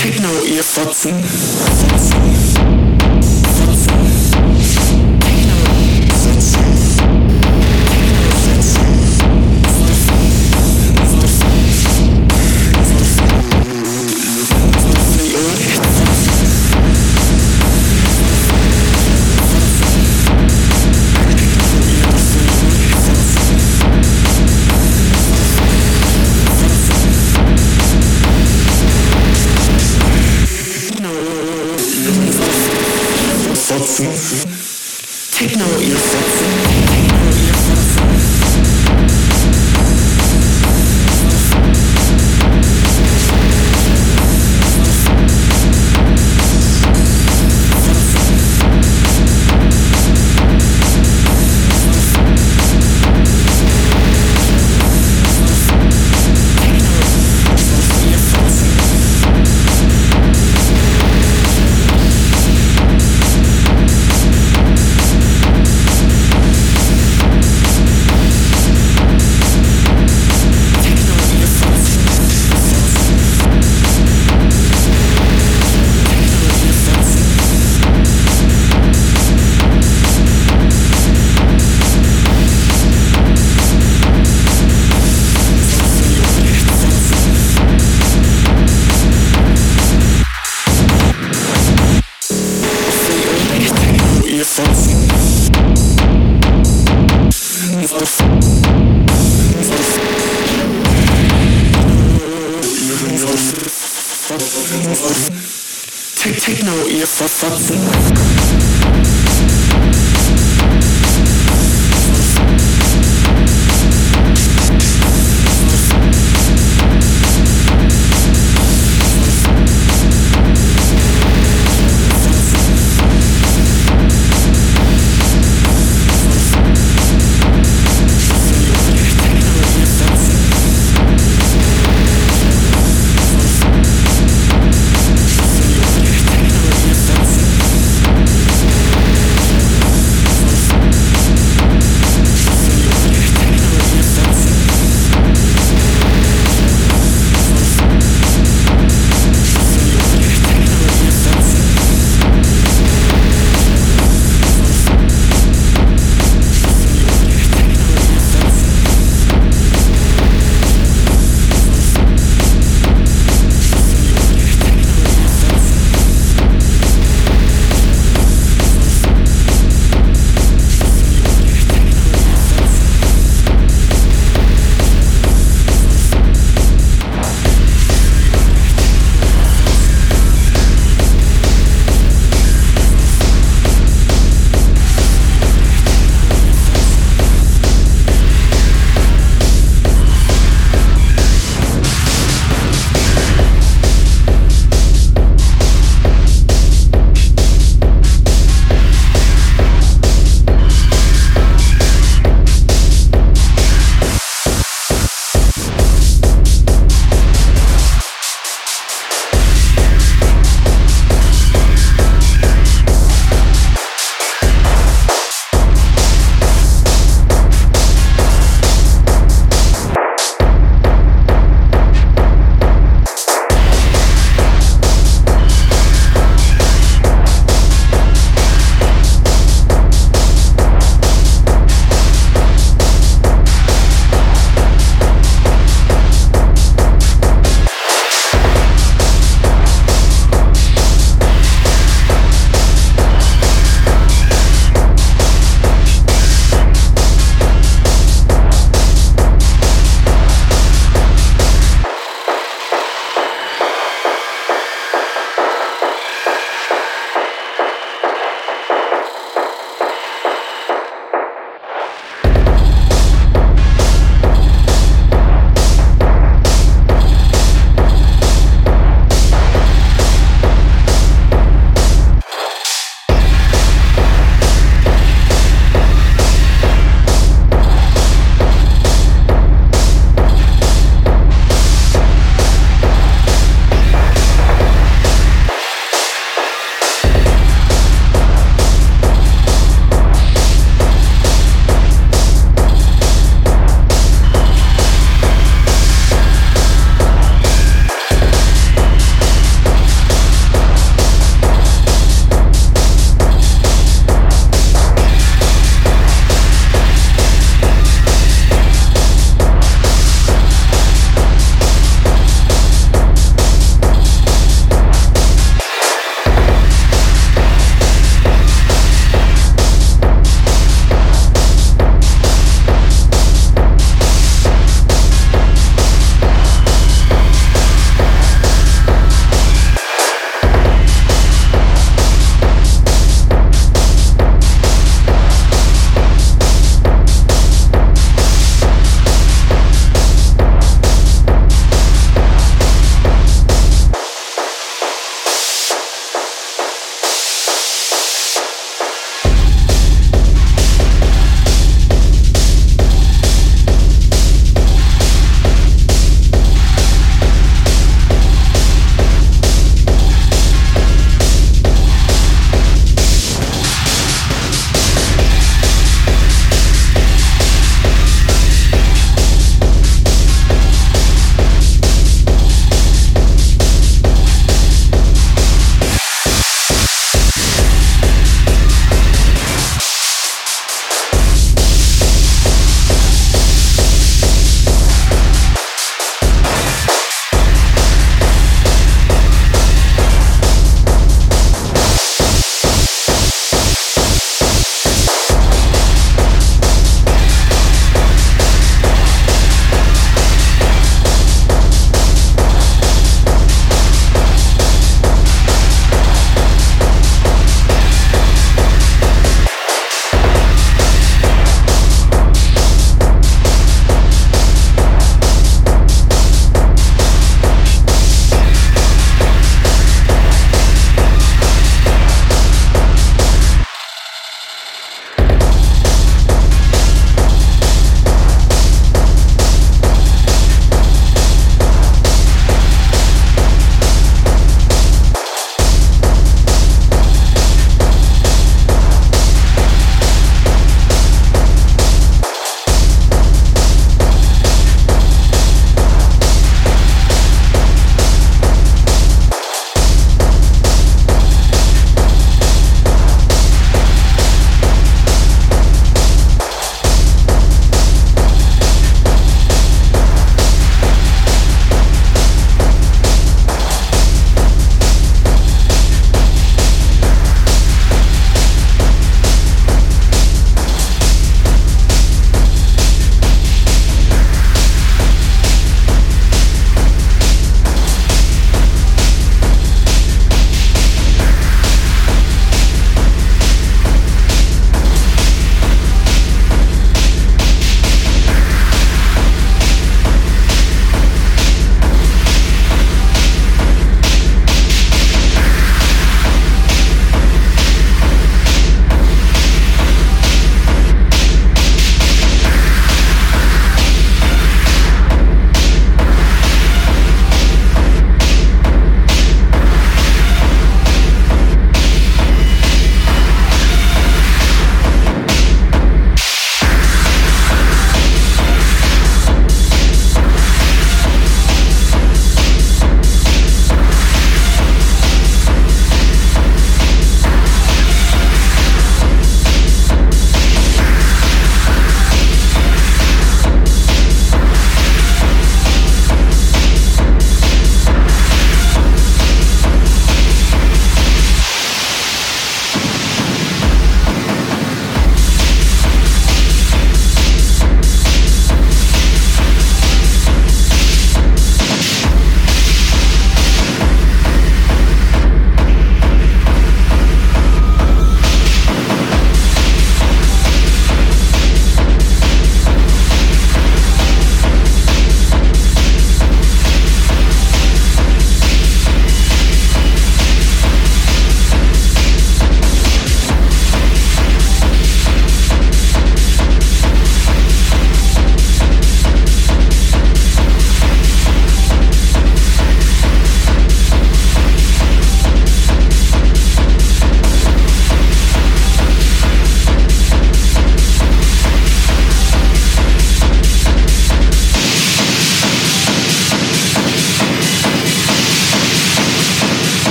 Techno, ihr Fotzen. Techno, ihr Verfotzen.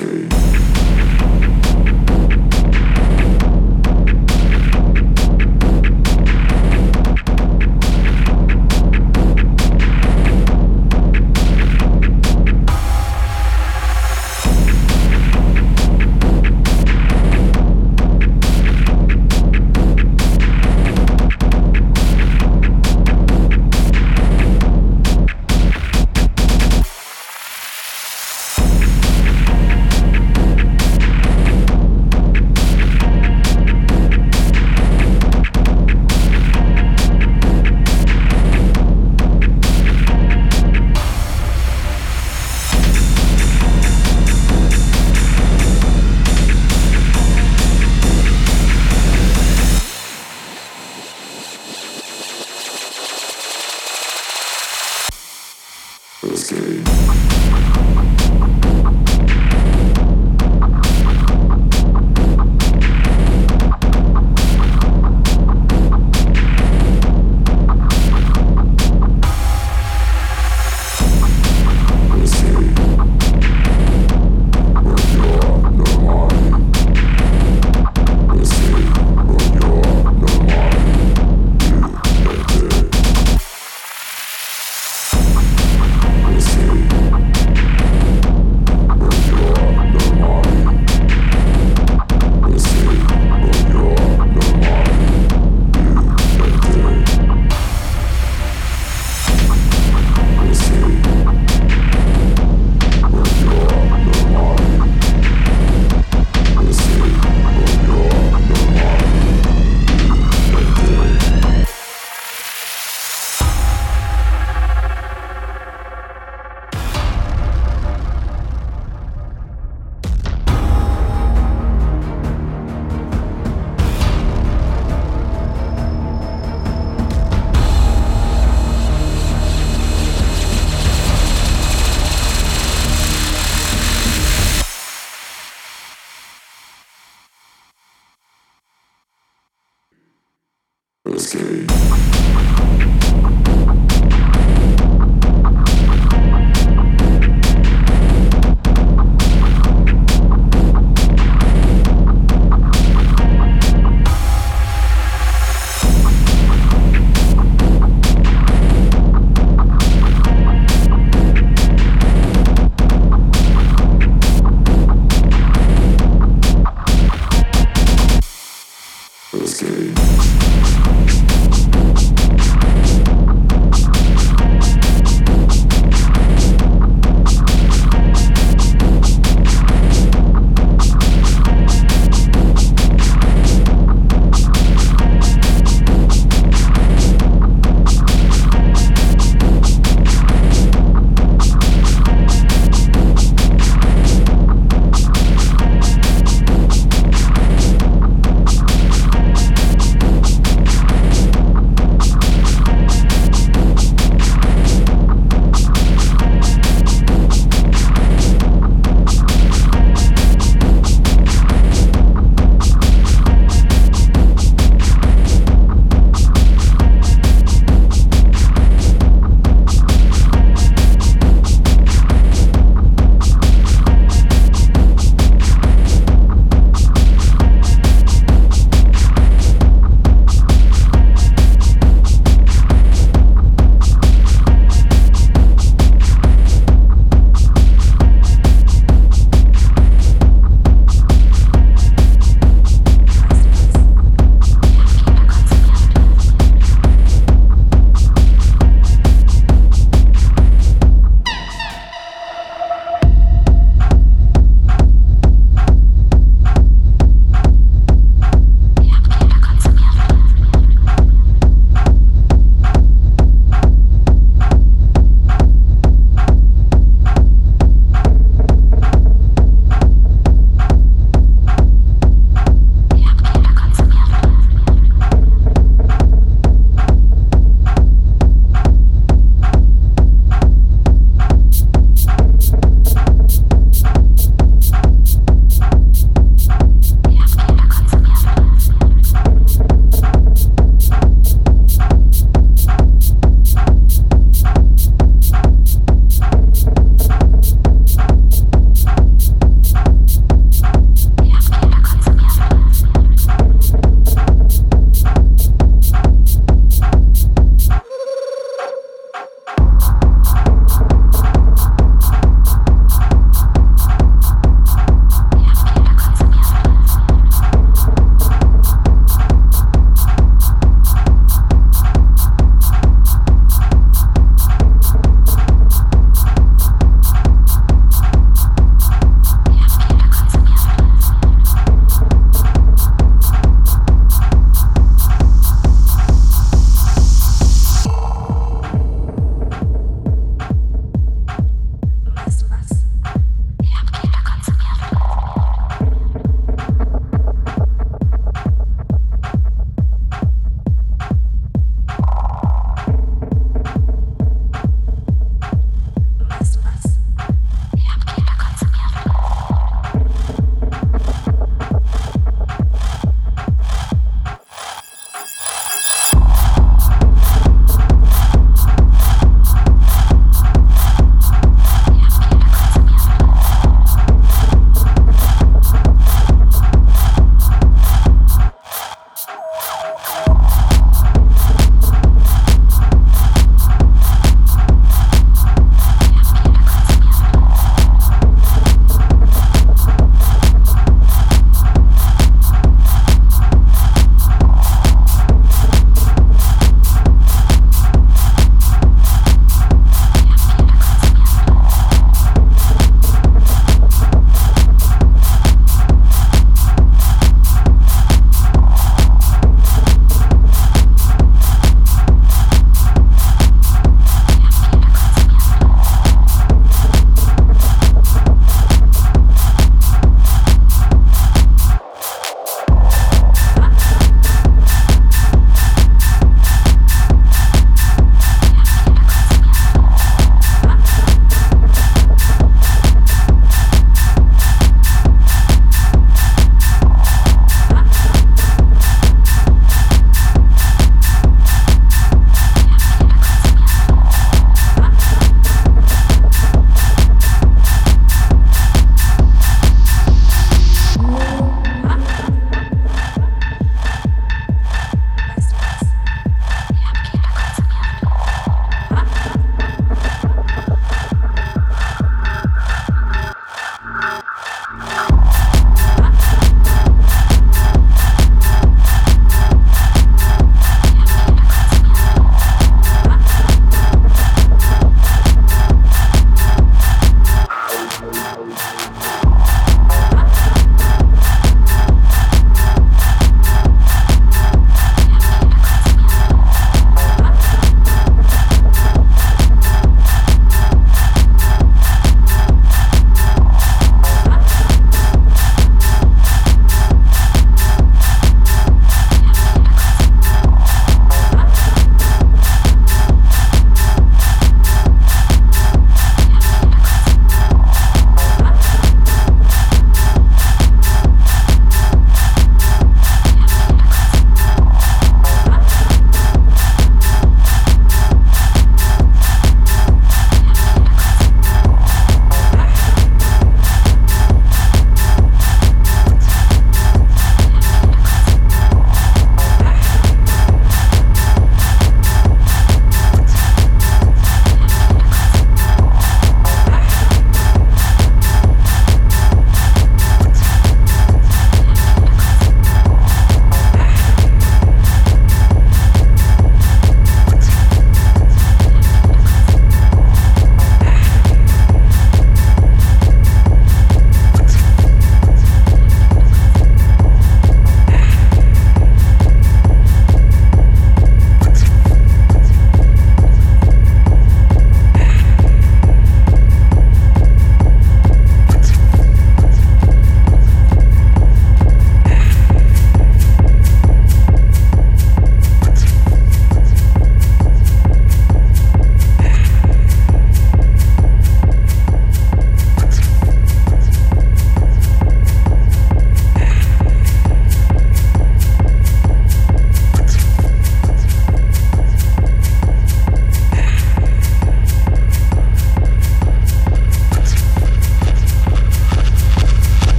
sei.